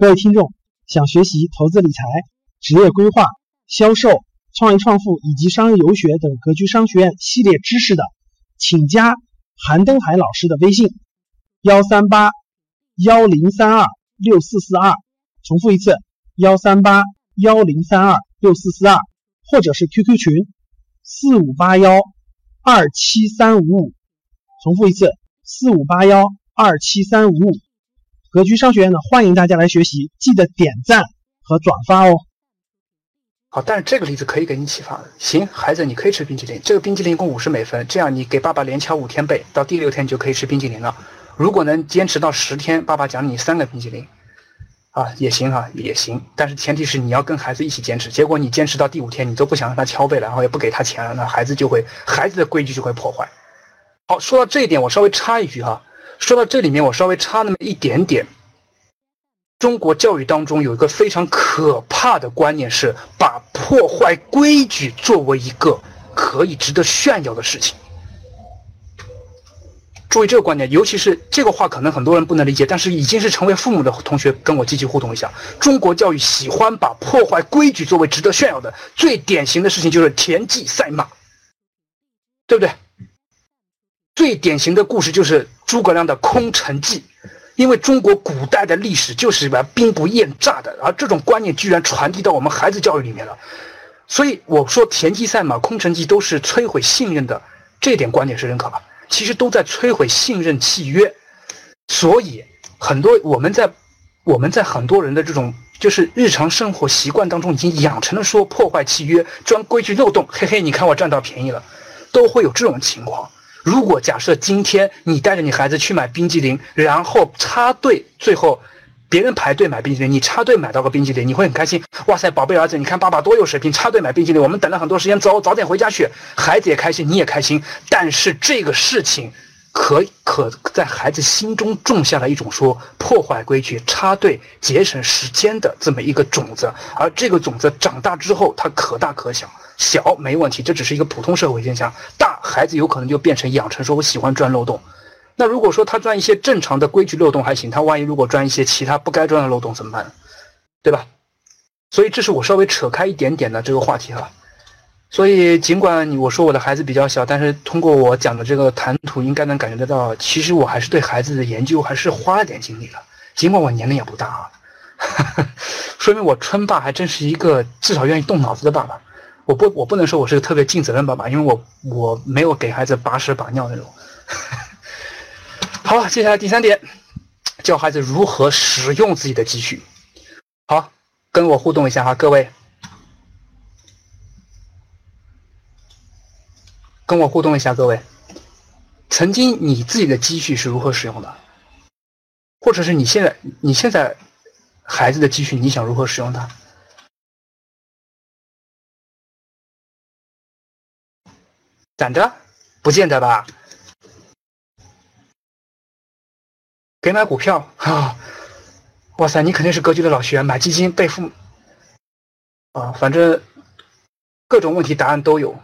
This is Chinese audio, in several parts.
各位听众，想学习投资理财、职业规划、销售、创业创富以及商业游学等格局商学院系列知识的，请加韩登海老师的微信：幺三八幺零三二六四四二。重复一次：幺三八幺零三二六四四二，或者是 QQ 群：四五八幺二七三五五。重复一次：四五八幺二七三五五。格局商学院呢，欢迎大家来学习，记得点赞和转发哦。好，但是这个例子可以给你启发。行，孩子，你可以吃冰淇淋。这个冰淇淋一共五十美分，这样你给爸爸连敲五天背，到第六天你就可以吃冰淇淋了。如果能坚持到十天，爸爸奖励你三个冰淇淋，啊，也行哈，也行。但是前提是你要跟孩子一起坚持。结果你坚持到第五天，你都不想让他敲背了，然后也不给他钱了，那孩子就会，孩子的规矩就会破坏。好，说到这一点，我稍微插一句哈。说到这里面，我稍微插那么一点点。中国教育当中有一个非常可怕的观念，是把破坏规矩作为一个可以值得炫耀的事情。注意这个观念，尤其是这个话，可能很多人不能理解，但是已经是成为父母的同学，跟我积极互动一下。中国教育喜欢把破坏规矩作为值得炫耀的，最典型的事情就是田忌赛马，对不对？最典型的故事就是诸葛亮的空城计，因为中国古代的历史就是玩兵不厌诈的，而这种观念居然传递到我们孩子教育里面了。所以我说田忌赛马、空城计都是摧毁信任的，这点观点是认可吧？其实都在摧毁信任契约。所以很多我们在我们在很多人的这种就是日常生活习惯当中，已经养成了说破坏契约、钻规矩漏洞，嘿嘿，你看我占到便宜了，都会有这种情况。如果假设今天你带着你孩子去买冰激凌，然后插队，最后别人排队买冰激凌，你插队买到个冰激凌，你会很开心。哇塞，宝贝儿子，你看爸爸多有水平，插队买冰激凌，我们等了很多时间，走，早点回家去。孩子也开心，你也开心。但是这个事情。可可在孩子心中种下了一种说破坏规矩、插队、节省时间的这么一个种子，而这个种子长大之后，它可大可小，小没问题，这只是一个普通社会现象；大孩子有可能就变成养成说我喜欢钻漏洞。那如果说他钻一些正常的规矩漏洞还行，他万一如果钻一些其他不该钻的漏洞怎么办？对吧？所以这是我稍微扯开一点点的这个话题哈。所以，尽管你我说我的孩子比较小，但是通过我讲的这个谈吐，应该能感觉得到，其实我还是对孩子的研究还是花了点精力的。尽管我年龄也不大啊，说明我春爸还真是一个至少愿意动脑子的爸爸。我不，我不能说我是个特别尽责任爸爸，因为我我没有给孩子把屎把尿那种。好，接下来第三点，教孩子如何使用自己的积蓄。好，跟我互动一下哈，各位。跟我互动一下，各位，曾经你自己的积蓄是如何使用的？或者是你现在你现在孩子的积蓄，你想如何使用它？攒着？不见得吧？给买股票啊？哇塞，你肯定是格局的老学员，买基金被父啊，反正各种问题答案都有。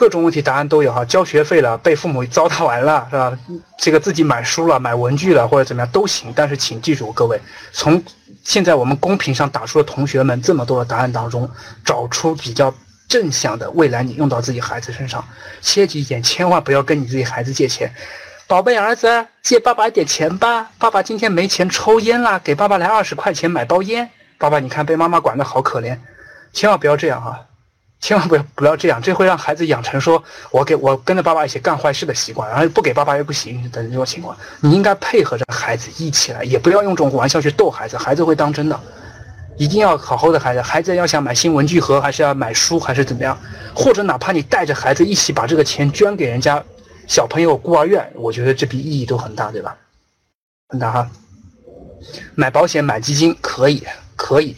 各种问题答案都有哈，交学费了，被父母糟蹋完了是吧？这个自己买书了，买文具了，或者怎么样都行。但是请记住，各位，从现在我们公屏上打出的同学们这么多的答案当中，找出比较正向的，未来你用到自己孩子身上。切记一点，千万不要跟你自己孩子借钱。宝贝儿子，借爸爸一点钱吧，爸爸今天没钱抽烟了，给爸爸来二十块钱买包烟。爸爸，你看被妈妈管得好可怜，千万不要这样哈。千万不要不要这样，这会让孩子养成说我给我跟着爸爸一起干坏事的习惯，然后不给爸爸又不行等这种情况。你应该配合着孩子一起来，也不要用这种玩笑去逗孩子，孩子会当真的。一定要好好的孩子，孩子要想买新文具盒，还是要买书，还是怎么样？或者哪怕你带着孩子一起把这个钱捐给人家小朋友孤儿院，我觉得这笔意义都很大，对吧？很大哈。买保险、买基金可以，可以。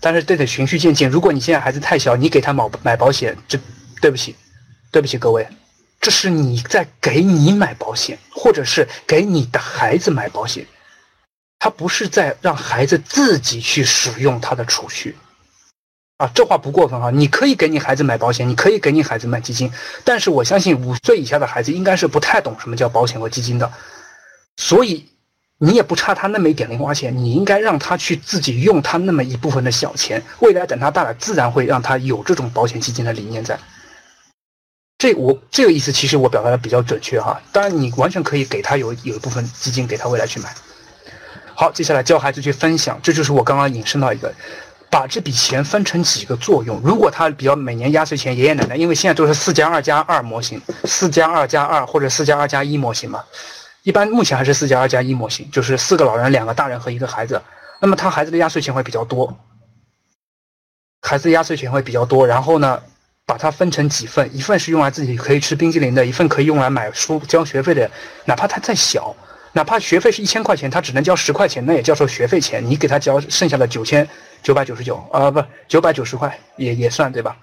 但是这得循序渐进。如果你现在孩子太小，你给他买买保险，这对不起，对不起各位，这是你在给你买保险，或者是给你的孩子买保险，他不是在让孩子自己去使用他的储蓄，啊，这话不过分啊。你可以给你孩子买保险，你可以给你孩子买基金，但是我相信五岁以下的孩子应该是不太懂什么叫保险和基金的，所以你也不差他那么一点零花钱，你应该让他去自己用他那么一部分的小钱，未来等他大了，自然会让他有这种保险基金的理念在。这我这个意思，其实我表达的比较准确哈。当然，你完全可以给他有有一部分基金给他未来去买。好，接下来教孩子去分享，这就是我刚刚引申到一个。把这笔钱分成几个作用。如果他比较每年压岁钱，爷爷奶奶，因为现在都是四加二加二模型，四加二加二或者四加二加一模型嘛，一般目前还是四加二加一模型，就是四个老人、两个大人和一个孩子。那么他孩子的压岁钱会比较多，孩子压岁钱会比较多。然后呢，把它分成几份，一份是用来自己可以吃冰激凌的，一份可以用来买书交学费的，哪怕他再小。哪怕学费是一千块钱，他只能交十块钱，那也叫做学费钱。你给他交剩下的九千九百九十九啊，不九百九十块也也算对吧？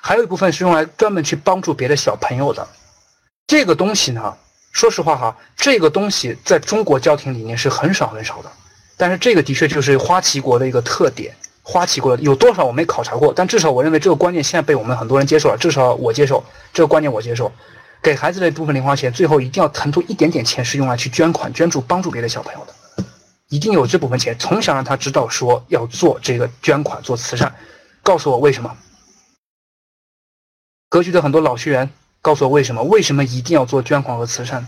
还有一部分是用来专门去帮助别的小朋友的。这个东西呢，说实话哈，这个东西在中国家庭里面是很少很少的。但是这个的确就是花旗国的一个特点。花旗国有多少我没考察过，但至少我认为这个观念现在被我们很多人接受了。至少我接受这个观念，我接受。给孩子的一部分零花钱，最后一定要腾出一点点钱，是用来去捐款、捐助、帮助别的小朋友的。一定有这部分钱，从小让他知道说要做这个捐款、做慈善。告诉我为什么？格局的很多老学员告诉我为什么？为什么一定要做捐款和慈善？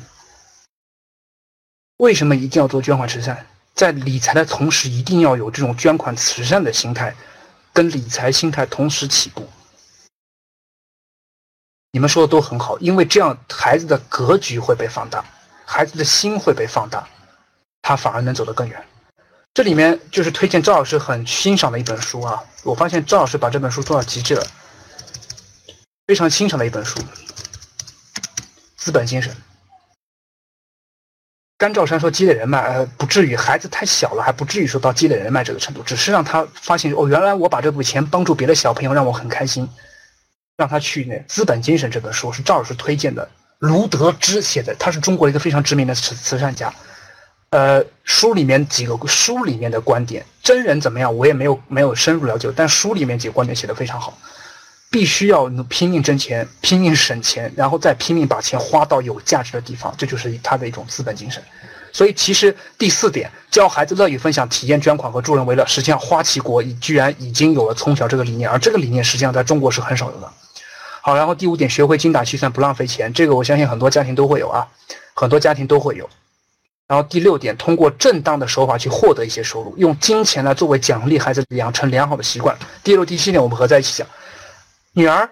为什么一定要做捐款慈善？在理财的同时，一定要有这种捐款慈善的心态，跟理财心态同时起步。你们说的都很好，因为这样孩子的格局会被放大，孩子的心会被放大，他反而能走得更远。这里面就是推荐赵老师很欣赏的一本书啊，我发现赵老师把这本书做到极致了，非常欣赏的一本书，《资本精神》。甘兆山说积累人脉，呃，不至于，孩子太小了，还不至于说到积累人脉这个程度，只是让他发现哦，原来我把这笔钱帮助别的小朋友，让我很开心。让他去那《资本精神》这本书是赵老师推荐的，卢德之写的，他是中国一个非常知名的慈慈善家。呃，书里面几个书里面的观点，真人怎么样，我也没有没有深入了解，但书里面几个观点写的非常好。必须要拼命挣钱，拼命省钱，然后再拼命把钱花到有价值的地方，这就是他的一种资本精神。所以，其实第四点，教孩子乐于分享、体验捐款和助人为乐，实际上花旗国已居然已经有了从小这个理念，而这个理念实际上在中国是很少有的。好，然后第五点，学会精打细算，不浪费钱。这个我相信很多家庭都会有啊，很多家庭都会有。然后第六点，通过正当的手法去获得一些收入，用金钱来作为奖励孩子养成良好的习惯。第六、第七点我们合在一起讲。女儿，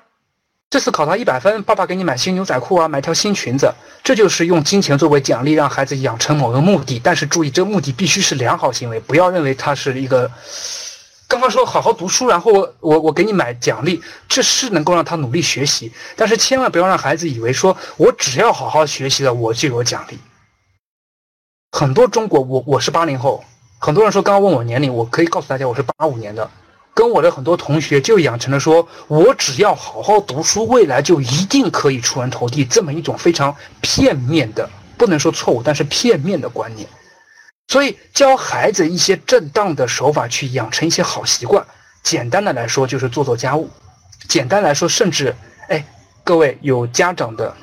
这次考到一百分，爸爸给你买新牛仔裤啊，买条新裙子，这就是用金钱作为奖励，让孩子养成某个目的。但是注意，这个目的必须是良好行为，不要认为它是一个。刚刚说好好读书，然后我我我给你买奖励，这是能够让他努力学习，但是千万不要让孩子以为说我只要好好学习了，我就有奖励。很多中国，我我是八零后，很多人说刚刚问我年龄，我可以告诉大家我是八五年的，跟我的很多同学就养成了说我只要好好读书，未来就一定可以出人头地这么一种非常片面的，不能说错误，但是片面的观念。所以教孩子一些正当的手法去养成一些好习惯，简单的来说就是做做家务，简单来说甚至，哎，各位有家长的，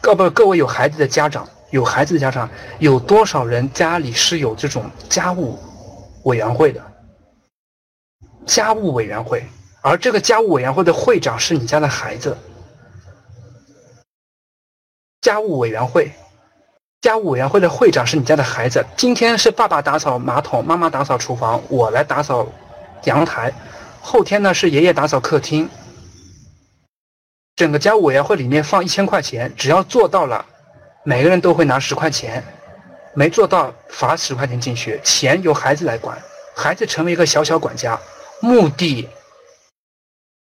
各不，各位有孩子的家长，有孩子的家长，有多少人家里是有这种家务委员会的？家务委员会，而这个家务委员会的会长是你家的孩子，家务委员会。家务委员会的会长是你家的孩子。今天是爸爸打扫马桶，妈妈打扫厨房，我来打扫阳台。后天呢是爷爷打扫客厅。整个家务委员会里面放一千块钱，只要做到了，每个人都会拿十块钱；没做到罚十块钱进去。钱由孩子来管，孩子成为一个小小管家。目的，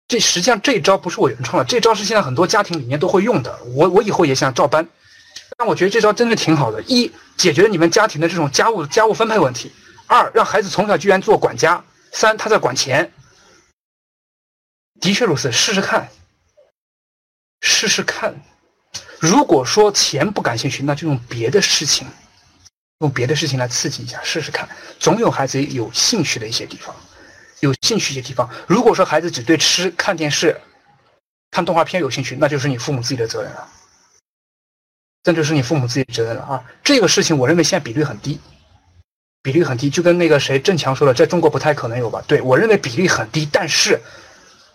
这实际上这招不是我原创的，这招是现在很多家庭里面都会用的。我我以后也想照搬。但我觉得这招真的挺好的：一，解决你们家庭的这种家务家务分配问题；二，让孩子从小居然做管家；三，他在管钱。的确如此，试试看，试试看。如果说钱不感兴趣，那就用别的事情，用别的事情来刺激一下，试试看。总有孩子有兴趣的一些地方，有兴趣一些地方。如果说孩子只对吃、看电视、看动画片有兴趣，那就是你父母自己的责任了。这就是你父母自己的责任了啊！这个事情我认为现在比率很低，比率很低，就跟那个谁郑强说的，在中国不太可能有吧？对我认为比例很低，但是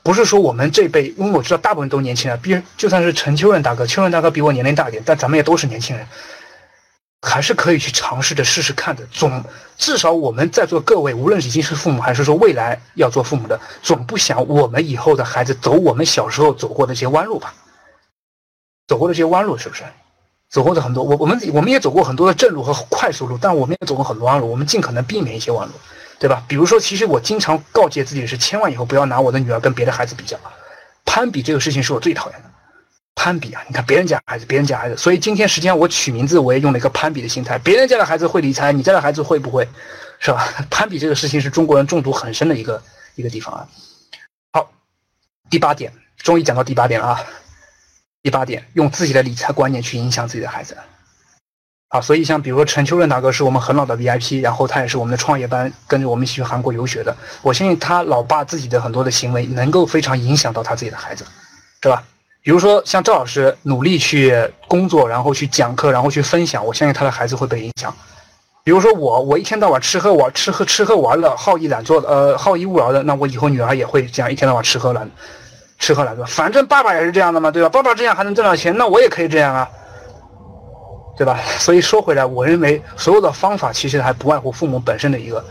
不是说我们这辈，因为我知道大部分都年轻人，比就算是陈秋润大哥，秋润大哥比我年龄大一点，但咱们也都是年轻人，还是可以去尝试着试试看的。总至少我们在座各位，无论已经是父母，还是说未来要做父母的，总不想我们以后的孩子走我们小时候走过的这些弯路吧？走过的这些弯路是不是？走过的很多，我我们我们也走过很多的正路和快速路，但我们也走过很多弯路，我们尽可能避免一些弯路，对吧？比如说，其实我经常告诫自己是，千万以后不要拿我的女儿跟别的孩子比较，攀比这个事情是我最讨厌的。攀比啊，你看别人家孩子，别人家孩子，所以今天实际上我取名字我也用了一个攀比的心态，别人家的孩子会理财，你家的孩子会不会，是吧？攀比这个事情是中国人中毒很深的一个一个地方啊。好，第八点，终于讲到第八点了啊。第八点，用自己的理财观念去影响自己的孩子。啊，所以像比如说陈秋润大哥是我们很老的 VIP，然后他也是我们的创业班跟着我们一起去韩国游学的。我相信他老爸自己的很多的行为能够非常影响到他自己的孩子，对吧？比如说像赵老师努力去工作，然后去讲课，然后去分享，我相信他的孩子会被影响。比如说我，我一天到晚吃喝玩吃喝吃喝玩乐，好逸懒做的，呃，好逸恶劳的，那我以后女儿也会这样一天到晚吃喝懒。吃喝懒做，反正爸爸也是这样的嘛，对吧？爸爸这样还能挣到钱，那我也可以这样啊，对吧？所以说回来，我认为所有的方法其实还不外乎父母本身的一个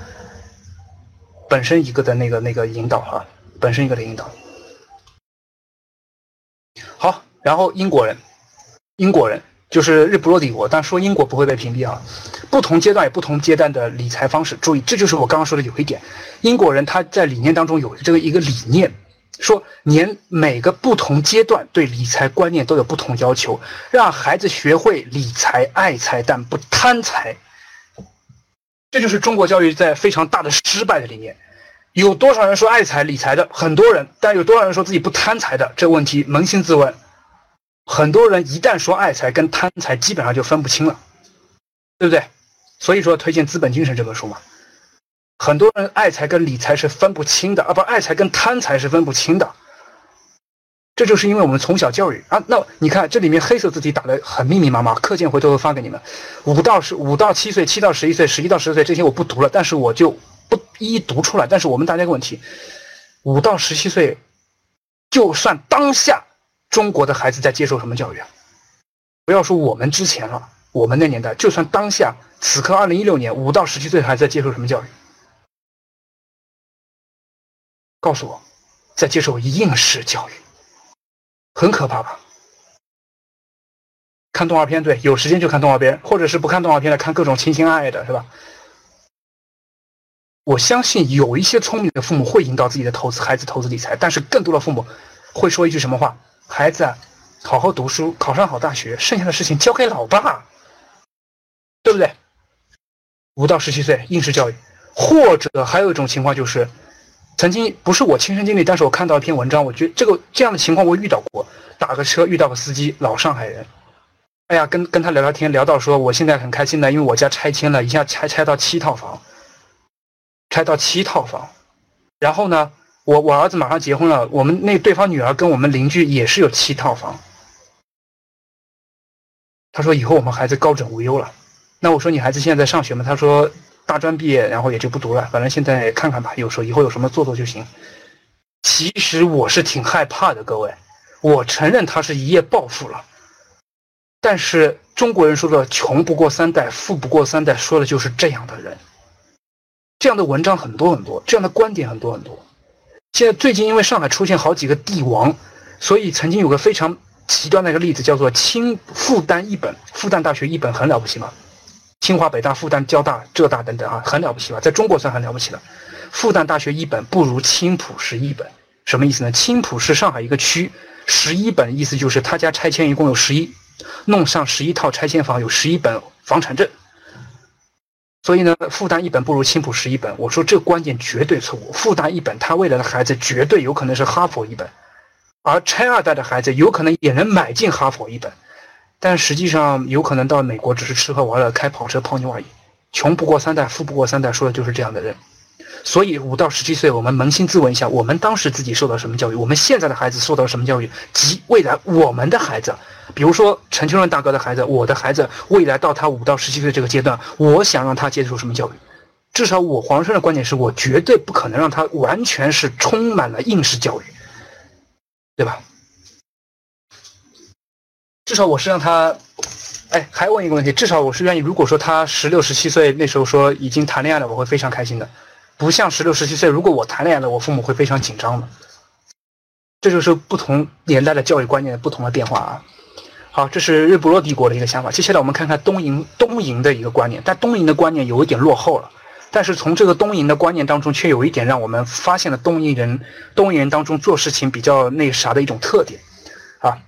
本身一个的那个那个引导啊，本身一个的引导。好，然后英国人，英国人就是日不落帝国，但说英国不会被屏蔽啊。不同阶段有不同阶段的理财方式，注意，这就是我刚刚说的有一点，英国人他在理念当中有这个一个理念。说年每个不同阶段对理财观念都有不同要求，让孩子学会理财、爱财，但不贪财。这就是中国教育在非常大的失败的里面。有多少人说爱财理财的？很多人，但有多少人说自己不贪财的？这个问题扪心自问。很多人一旦说爱财跟贪财，基本上就分不清了，对不对？所以说推荐《资本精神》这本书嘛。很多人爱财跟理财是分不清的啊，不，爱财跟贪财是分不清的。这就是因为我们从小教育啊。那你看这里面黑色字体打的很密密麻麻，课件回头会发给你们。五到十五到七岁，七到十一岁，十一到十四岁这些我不读了，但是我就不一一读出来。但是我们大家一个问题，五到十七岁，就算当下中国的孩子在接受什么教育啊？不要说我们之前了，我们那年代，就算当下此刻二零一六年，五到十七岁孩子在接受什么教育？告诉我，在接受应试教育，很可怕吧？看动画片，对，有时间就看动画片，或者是不看动画片的，看各种情情爱爱的，是吧？我相信有一些聪明的父母会引导自己的投资孩子投资理财，但是更多的父母会说一句什么话：孩子，好好读书，考上好大学，剩下的事情交给老爸，对不对？五到十七岁应试教育，或者还有一种情况就是。曾经不是我亲身经历，但是我看到一篇文章，我觉得这个这样的情况我遇到过。打个车遇到个司机，老上海人，哎呀，跟跟他聊聊天，聊到说我现在很开心的，因为我家拆迁了一下，拆拆到七套房，拆到七套房。然后呢，我我儿子马上结婚了，我们那对方女儿跟我们邻居也是有七套房。他说以后我们孩子高枕无忧了。那我说你孩子现在在上学吗？他说。大专毕业，然后也就不读了。反正现在看看吧，有时候以后有什么做做就行。其实我是挺害怕的，各位。我承认他是一夜暴富了，但是中国人说的“穷不过三代，富不过三代”，说的就是这样的人。这样的文章很多很多，这样的观点很多很多。现在最近因为上海出现好几个帝王，所以曾经有个非常极端的一个例子，叫做清复旦一本，复旦大学一本很了不起吗？清华、北大、复旦、交大、浙大等等啊，很了不起吧？在中国算很了不起了。复旦大学一本不如青浦十一本，什么意思呢？青浦是上海一个区，十一本意思就是他家拆迁一共有十一，弄上十一套拆迁房，有十一本房产证。所以呢，复旦一本不如青浦十一本。我说这观点绝对错误。复旦一本，他未来的孩子绝对有可能是哈佛一本，而拆二代的孩子有可能也能买进哈佛一本。但实际上，有可能到美国只是吃喝玩乐、开跑车、泡妞而已。穷不过三代，富不过三代，说的就是这样的人。所以，五到十七岁，我们扪心自问一下：我们当时自己受到什么教育？我们现在的孩子受到什么教育？及未来我们的孩子，比如说陈秋润大哥的孩子，我的孩子，未来到他五到十七岁这个阶段，我想让他接受什么教育？至少我黄生的观点是我绝对不可能让他完全是充满了应试教育，对吧？至少我是让他，哎，还问一个问题，至少我是愿意，如果说他十六十七岁那时候说已经谈恋爱了，我会非常开心的，不像十六十七岁，如果我谈恋爱了，我父母会非常紧张的。这就是不同年代的教育观念不同的变化啊。好，这是日不落帝国的一个想法。接下来我们看看东瀛东瀛的一个观念，但东瀛的观念有一点落后了。但是从这个东瀛的观念当中，却有一点让我们发现了东瀛人东瀛人当中做事情比较那啥的一种特点，啊，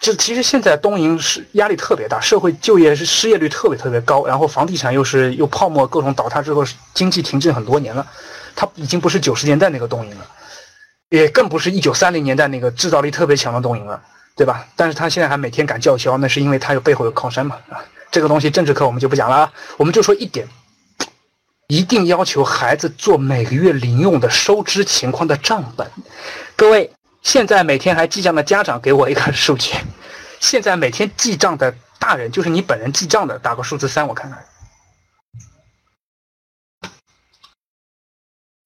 这其实现在东瀛是压力特别大，社会就业是失业率特别特别高，然后房地产又是又泡沫各种倒塌之后，经济停滞很多年了，它已经不是九十年代那个东瀛了，也更不是一九三零年代那个制造力特别强的东瀛了，对吧？但是他现在还每天敢叫嚣，那是因为他有背后有靠山嘛，啊，这个东西政治课我们就不讲了啊，我们就说一点。一定要求孩子做每个月零用的收支情况的账本。各位，现在每天还记账的家长给我一个数据。现在每天记账的大人，就是你本人记账的，打个数字三，我看看。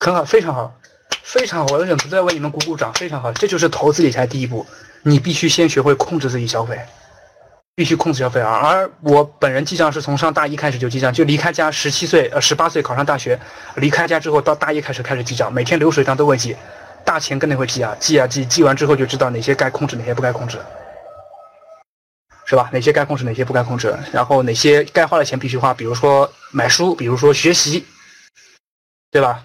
很好，非常好，非常好，我忍不住在为你们鼓鼓掌，非常好，这就是投资理财第一步，你必须先学会控制自己消费。必须控制消费啊！而我本人记账是从上大一开始就记账，就离开家十七岁呃十八岁考上大学，离开家之后到大一开始开始记账，每天流水账都会记，大钱更得会记啊，记啊记，记完之后就知道哪些该控制，哪些不该控制，是吧？哪些该控制，哪些不该控制，然后哪些该花的钱必须花，比如说买书，比如说学习，对吧？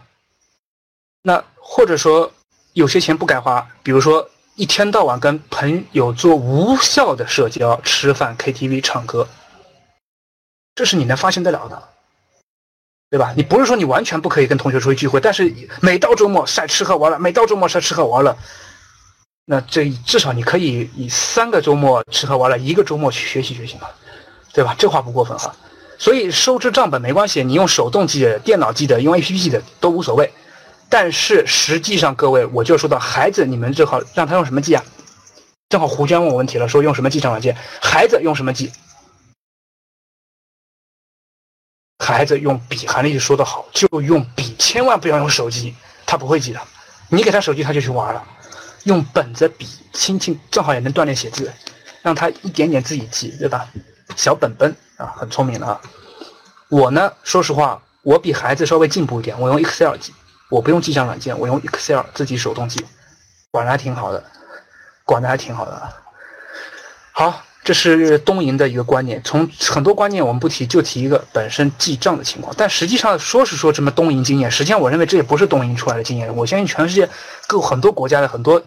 那或者说有些钱不该花，比如说。一天到晚跟朋友做无效的社交，吃饭、KTV、唱歌，这是你能发现得了的，对吧？你不是说你完全不可以跟同学出去聚会，但是每到周末晒吃喝玩乐，每到周末晒吃喝玩乐，那这至少你可以以三个周末吃喝玩乐，一个周末去学习学习嘛，对吧？这话不过分哈。所以收支账本没关系，你用手动记的、电脑记的、用 APP 记的都无所谓。但是实际上，各位，我就说到孩子，你们正好让他用什么记啊？正好胡娟问我问题了，说用什么记账软件？孩子用什么记？孩子用笔，韩丽说的好，就用笔，千万不要用手机，他不会记的。你给他手机，他就去玩了。用本子、笔，轻轻，正好也能锻炼写字，让他一点点自己记，对吧？小本本啊，很聪明的啊。我呢，说实话，我比孩子稍微进步一点，我用 Excel 记。我不用记账软件，我用 Excel 自己手动记，管的还挺好的，管的还挺好的。好，这是东瀛的一个观念。从很多观念我们不提，就提一个本身记账的情况。但实际上说是说这么东瀛经验，实际上我认为这也不是东瀛出来的经验。我相信全世界各很多国家的很多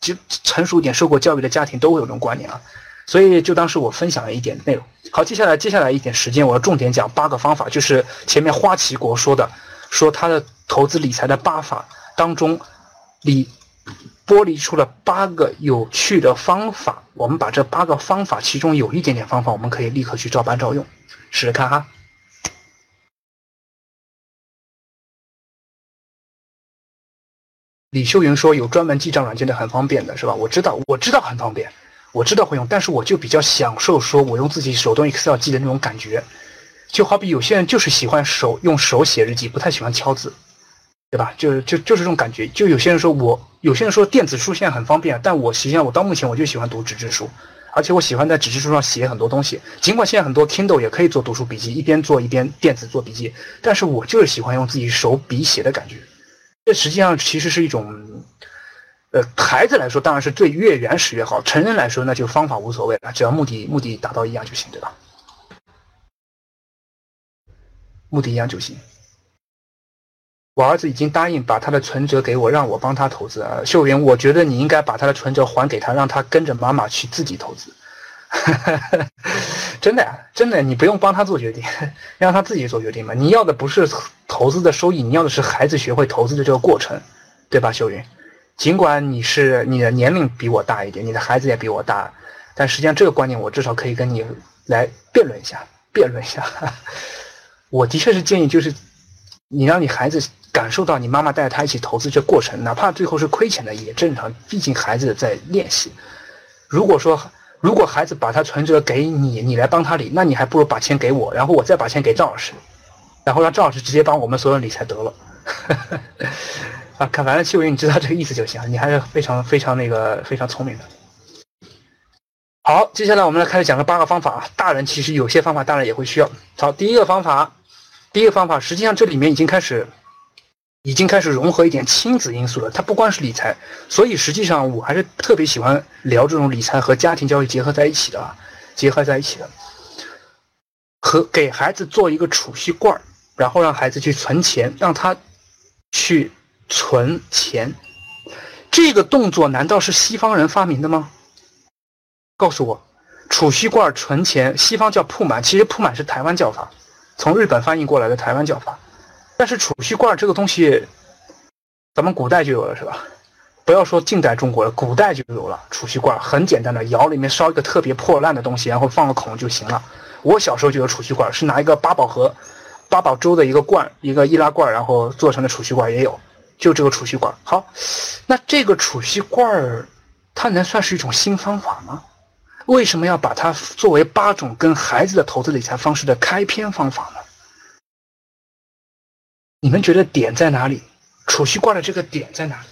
就成熟一点、受过教育的家庭都会有这种观念啊。所以就当是我分享了一点内容。好，接下来接下来一点时间，我要重点讲八个方法，就是前面花旗国说的。说他的投资理财的八法当中，你剥离出了八个有趣的方法。我们把这八个方法，其中有一点点方法，我们可以立刻去照搬照用，试试看哈。李秀云说有专门记账软件的，很方便的是吧？我知道，我知道很方便，我知道会用，但是我就比较享受说我用自己手动 Excel 记的那种感觉。就好比有些人就是喜欢手用手写日记，不太喜欢敲字，对吧？就就就是这种感觉。就有些人说我，有些人说电子书现在很方便，但我实际上我到目前我就喜欢读纸质书，而且我喜欢在纸质书上写很多东西。尽管现在很多 Kindle 也可以做读书笔记，一边做一边电子做笔记，但是我就是喜欢用自己手笔写的感觉。这实际上其实是一种，呃，孩子来说当然是最越原始越好，成人来说那就方法无所谓了，只要目的目的达到一样就行，对吧？目的一样就行。我儿子已经答应把他的存折给我，让我帮他投资啊。秀云，我觉得你应该把他的存折还给他，让他跟着妈妈去自己投资。真的呀，真的，你不用帮他做决定，让他自己做决定嘛。你要的不是投资的收益，你要的是孩子学会投资的这个过程，对吧？秀云，尽管你是你的年龄比我大一点，你的孩子也比我大，但实际上这个观念我至少可以跟你来辩论一下，辩论一下。我的确是建议，就是你让你孩子感受到你妈妈带着他一起投资这过程，哪怕最后是亏钱的也正常，毕竟孩子在练习。如果说如果孩子把他存折给你，你来帮他理，那你还不如把钱给我，然后我再把钱给赵老师，然后让赵老师直接帮我们所有理财得了。啊，看，反正秀云你知道这个意思就行，你还是非常非常那个非常聪明的。好，接下来我们来开始讲个八个方法啊。大人其实有些方法大人也会需要。好，第一个方法，第一个方法，实际上这里面已经开始。已经开始融合一点亲子因素了，它不光是理财，所以实际上我还是特别喜欢聊这种理财和家庭教育结合在一起的啊，结合在一起的，和给孩子做一个储蓄罐然后让孩子去存钱，让他去存钱，这个动作难道是西方人发明的吗？告诉我，储蓄罐存钱，西方叫铺满，其实铺满是台湾叫法，从日本翻译过来的台湾叫法。但是储蓄罐这个东西，咱们古代就有了，是吧？不要说近代中国了，古代就有了储蓄罐，很简单的，窑里面烧一个特别破烂的东西，然后放个孔就行了。我小时候就有储蓄罐，是拿一个八宝盒、八宝粥的一个罐，一个易拉罐，然后做成的储蓄罐也有，就这个储蓄罐。好，那这个储蓄罐，它能算是一种新方法吗？为什么要把它作为八种跟孩子的投资理财方式的开篇方法呢？你们觉得点在哪里？储蓄罐的这个点在哪里？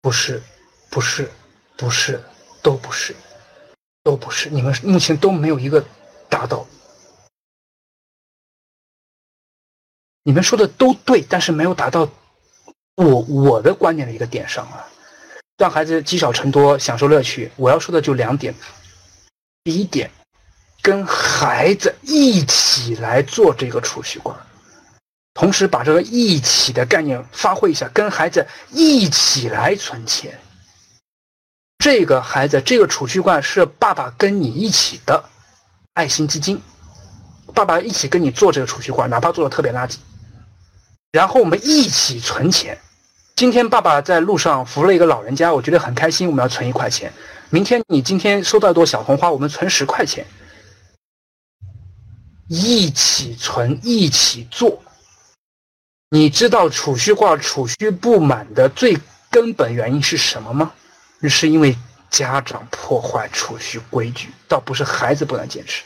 不是，不是，不是，都不是，都不是。你们目前都没有一个达到。你们说的都对，但是没有达到我我的观点的一个点上啊。让孩子积少成多，享受乐趣。我要说的就两点。第一点，跟孩子一起来做这个储蓄罐，同时把这个一起的概念发挥一下，跟孩子一起来存钱。这个孩子，这个储蓄罐是爸爸跟你一起的爱心基金，爸爸一起跟你做这个储蓄罐，哪怕做的特别垃圾，然后我们一起存钱。今天爸爸在路上扶了一个老人家，我觉得很开心。我们要存一块钱。明天你今天收到一朵小红花，我们存十块钱，一起存，一起做。你知道储蓄罐储蓄不满的最根本原因是什么吗？是因为家长破坏储蓄规矩，倒不是孩子不能坚持。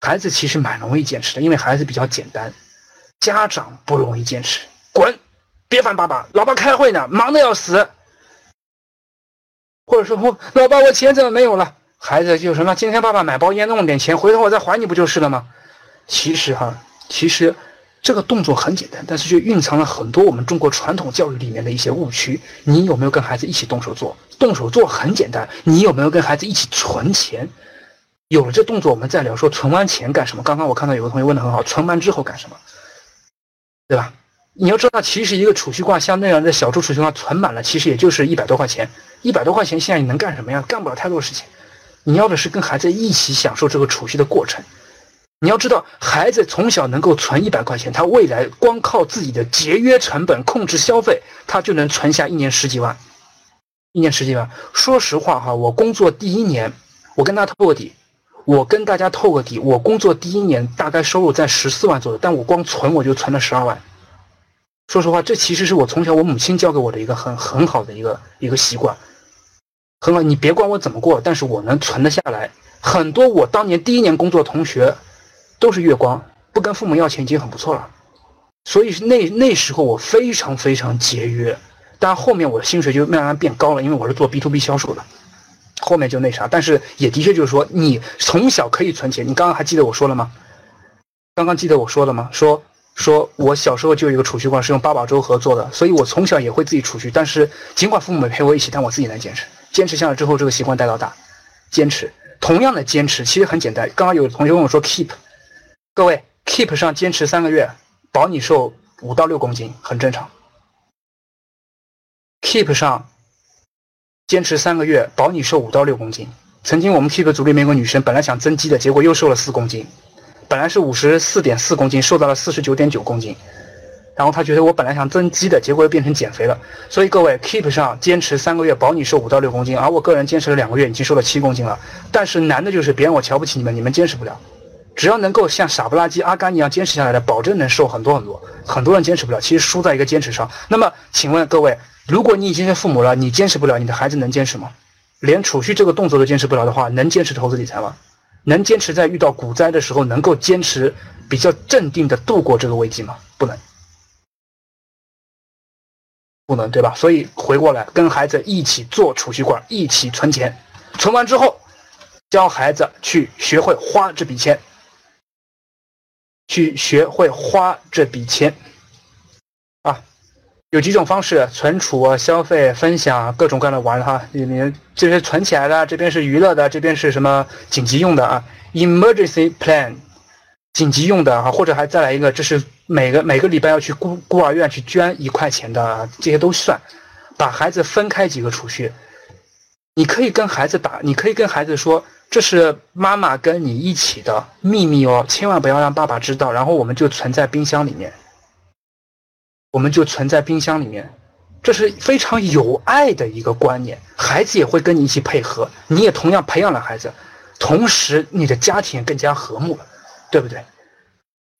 孩子其实蛮容易坚持的，因为孩子比较简单，家长不容易坚持。滚！别烦爸爸，老爸开会呢，忙的要死。或者说，老爸，我钱怎么没有了？孩子就什么，今天爸爸买包烟弄点钱，回头我再还你不就是了吗？其实哈，其实这个动作很简单，但是却蕴藏了很多我们中国传统教育里面的一些误区。你有没有跟孩子一起动手做？动手做很简单，你有没有跟孩子一起存钱？有了这动作，我们再聊说存完钱干什么。刚刚我看到有个同学问的很好，存完之后干什么？对吧？你要知道，其实一个储蓄罐像那样的小猪储蓄罐存满了，其实也就是一百多块钱。一百多块钱现在你能干什么呀？干不了太多事情。你要的是跟孩子一起享受这个储蓄的过程。你要知道，孩子从小能够存一百块钱，他未来光靠自己的节约成本、控制消费，他就能存下一年十几万。一年十几万。说实话哈，我工作第一年，我跟他透过底，我跟大家透个底，我工作第一年大概收入在十四万左右，但我光存我就存了十二万。说实话，这其实是我从小我母亲教给我的一个很很好的一个一个习惯，很好。你别管我怎么过，但是我能存得下来。很多我当年第一年工作的同学，都是月光，不跟父母要钱已经很不错了。所以那那时候我非常非常节约，但后面我的薪水就慢慢变高了，因为我是做 B to B 销售的，后面就那啥。但是也的确就是说，你从小可以存钱。你刚刚还记得我说了吗？刚刚记得我说了吗？说。说我小时候就有一个储蓄罐，是用八宝粥合作的，所以我从小也会自己储蓄。但是尽管父母没陪我一起，但我自己能坚持。坚持下来之后，这个习惯带到大，坚持。同样的坚持其实很简单。刚刚有同学问我说，keep，各位 keep 上坚持三个月，保你瘦五到六公斤，很正常。keep 上坚持三个月，保你瘦五到六公斤。曾经我们 keep 组里面有个女生，本来想增肌的，结果又瘦了四公斤。本来是五十四点四公斤，瘦到了四十九点九公斤，然后她觉得我本来想增肌的，结果又变成减肥了。所以各位 keep 上坚持三个月，保你瘦五到六公斤。而我个人坚持了两个月，已经瘦了七公斤了。但是难的就是别人我瞧不起你们，你们坚持不了。只要能够像傻不拉几阿甘一样坚持下来的，保证能瘦很多很多。很多人坚持不了，其实输在一个坚持上。那么请问各位，如果你已经是父母了，你坚持不了，你的孩子能坚持吗？连储蓄这个动作都坚持不了的话，能坚持投资理财吗？能坚持在遇到股灾的时候能够坚持比较镇定的度过这个危机吗？不能，不能，对吧？所以回过来跟孩子一起做储蓄罐，一起存钱，存完之后教孩子去学会花这笔钱，去学会花这笔钱。有几种方式：存储、消费、分享，各种各样的玩哈。里面这边存起来的，这边是娱乐的，这边是什么紧急用的啊？Emergency plan，紧急用的哈，或者还再来一个，这是每个每个礼拜要去孤孤儿院去捐一块钱的，这些都算。把孩子分开几个储蓄，你可以跟孩子打，你可以跟孩子说，这是妈妈跟你一起的秘密哦，千万不要让爸爸知道。然后我们就存在冰箱里面。我们就存在冰箱里面，这是非常有爱的一个观念，孩子也会跟你一起配合，你也同样培养了孩子，同时你的家庭更加和睦了，对不对？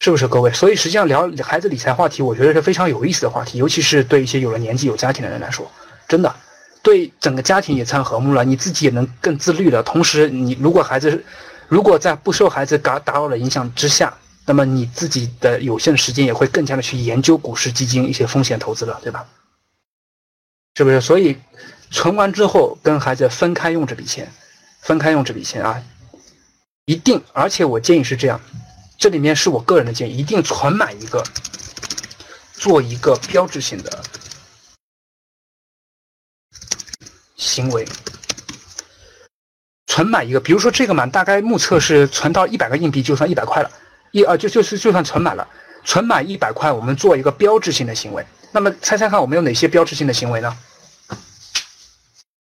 是不是各位？所以实际上聊孩子理财话题，我觉得是非常有意思的话题，尤其是对一些有了年纪、有家庭的人来说，真的，对整个家庭也参和睦了，你自己也能更自律了。同时，你如果孩子，如果在不受孩子打打扰的影响之下。那么你自己的有限的时间也会更加的去研究股市基金一些风险投资了，对吧？是不是？所以存完之后跟孩子分开用这笔钱，分开用这笔钱啊，一定。而且我建议是这样，这里面是我个人的建议，一定存满一个，做一个标志性的行为，存满一个。比如说这个满大概目测是存到一百个硬币就算一百块了。一啊，就就是就算存满了，存满一百块，我们做一个标志性的行为。那么猜猜看，我们有哪些标志性的行为呢？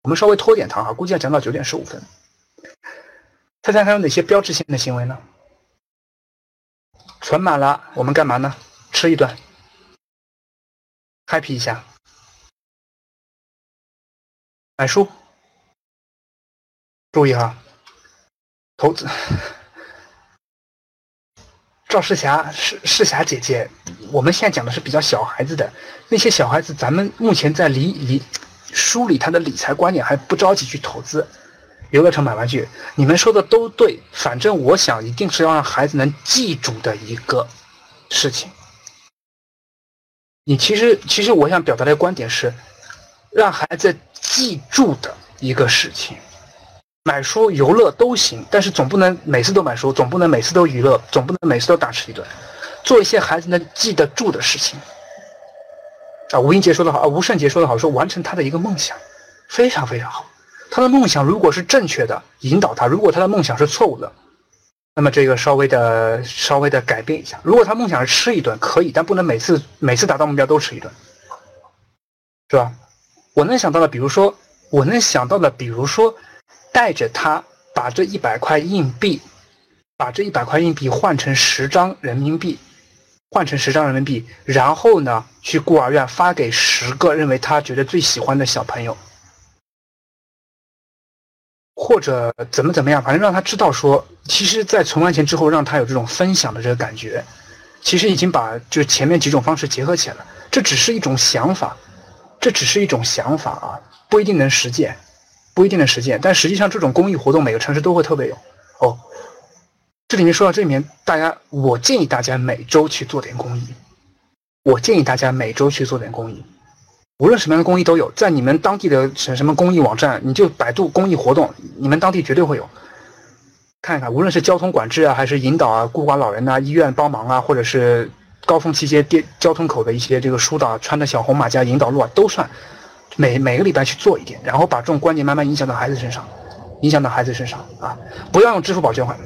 我们稍微拖点堂哈，估计要讲到九点十五分。猜猜看有哪些标志性的行为呢？存满了，我们干嘛呢？吃一顿，happy 一下，买书。注意哈，投资。赵世霞，世世霞姐姐，我们现在讲的是比较小孩子的那些小孩子，咱们目前在理理梳理他的理财观念，还不着急去投资游乐场买玩具。你们说的都对，反正我想一定是要让孩子能记住的一个事情。你其实其实我想表达的观点是，让孩子记住的一个事情。买书、游乐都行，但是总不能每次都买书，总不能每次都娱乐，总不能每次都大吃一顿，做一些孩子能记得住的事情。啊，吴英杰说的好，啊，吴胜杰说的好，说完成他的一个梦想，非常非常好。他的梦想如果是正确的，引导他；如果他的梦想是错误的，那么这个稍微的稍微的改变一下。如果他梦想是吃一顿，可以，但不能每次每次达到目标都吃一顿，是吧？我能想到的，比如说，我能想到的，比如说。带着他把这一百块硬币，把这一百块硬币换成十张人民币，换成十张人民币，然后呢，去孤儿院发给十个认为他觉得最喜欢的小朋友，或者怎么怎么样，反正让他知道说，其实，在存完钱之后，让他有这种分享的这个感觉，其实已经把就是前面几种方式结合起来了。这只是一种想法，这只是一种想法啊，不一定能实践。不一定能实现，但实际上这种公益活动每个城市都会特别有哦。这里面说到这里面，大家我建议大家每周去做点公益。我建议大家每周去做点公益，无论什么样的公益都有，在你们当地的什什么公益网站，你就百度公益活动，你们当地绝对会有。看一看，无论是交通管制啊，还是引导啊，孤寡老人呐，医院帮忙啊，或者是高峰期间电交通口的一些这个疏导，穿着小红马甲引导路啊，都算。每每个礼拜去做一点，然后把这种观念慢慢影响到孩子身上，影响到孩子身上啊！不要用支付宝捐款，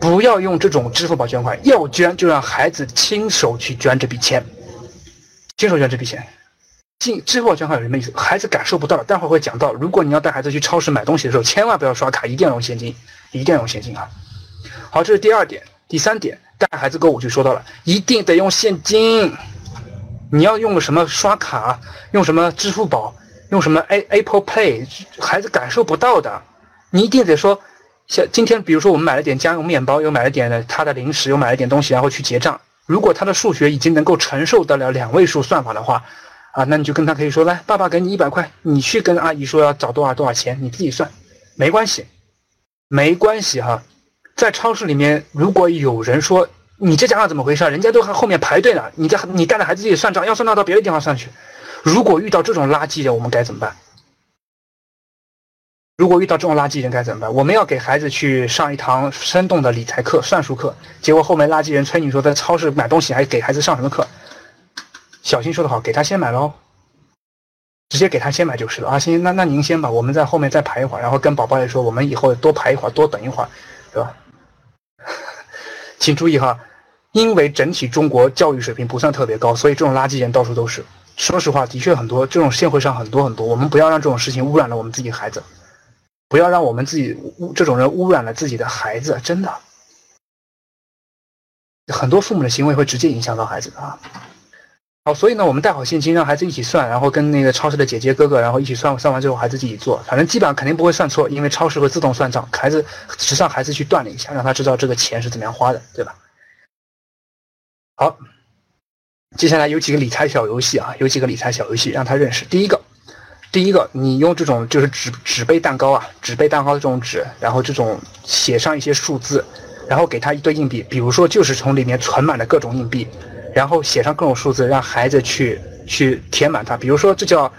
不要用这种支付宝捐款，要捐就让孩子亲手去捐这笔钱，亲手捐这笔钱。进支付宝捐款有什么意思？孩子感受不到，待会会讲到。如果你要带孩子去超市买东西的时候，千万不要刷卡，一定要用现金，一定要用现金啊！好，这是第二点，第三点，带孩子购物就说到了，一定得用现金。你要用个什么刷卡，用什么支付宝，用什么 A Apple Pay，孩子感受不到的。你一定得说，像今天，比如说我们买了点家用面包，又买了点他的零食，又买了点东西，然后去结账。如果他的数学已经能够承受得了两位数算法的话，啊，那你就跟他可以说，来，爸爸给你一百块，你去跟阿姨说要找多少多少钱，你自己算，没关系，没关系哈。在超市里面，如果有人说你这家伙怎么回事，人家都还后面排队呢，你这你带着孩子自己算账，要算账到别的地方算去。如果遇到这种垃圾人，我们该怎么办？如果遇到这种垃圾人该怎么办？我们要给孩子去上一堂生动的理财课、算术课，结果后面垃圾人催你说在超市买东西，还给孩子上什么课？小新说的好，给他先买喽，直接给他先买就是了啊。行，那那您先吧，我们在后面再排一会儿，然后跟宝宝也说，我们以后多排一会儿，多等一会儿，对吧？请注意哈，因为整体中国教育水平不算特别高，所以这种垃圾人到处都是。说实话，的确很多，这种社会上很多很多。我们不要让这种事情污染了我们自己孩子，不要让我们自己污这种人污染了自己的孩子，真的。很多父母的行为会直接影响到孩子的啊。好，所以呢，我们带好现金，让孩子一起算，然后跟那个超市的姐姐哥哥，然后一起算，算完之后孩子自己做，反正基本上肯定不会算错，因为超市会自动算账，孩子只让孩子去锻炼一下，让他知道这个钱是怎么样花的，对吧？好，接下来有几个理财小游戏啊，有几个理财小游戏让他认识。第一个，第一个，你用这种就是纸纸杯蛋糕啊，纸杯蛋糕的这种纸，然后这种写上一些数字，然后给他一堆硬币，比如说就是从里面存满了各种硬币。然后写上各种数字，让孩子去去填满它。比如说，这叫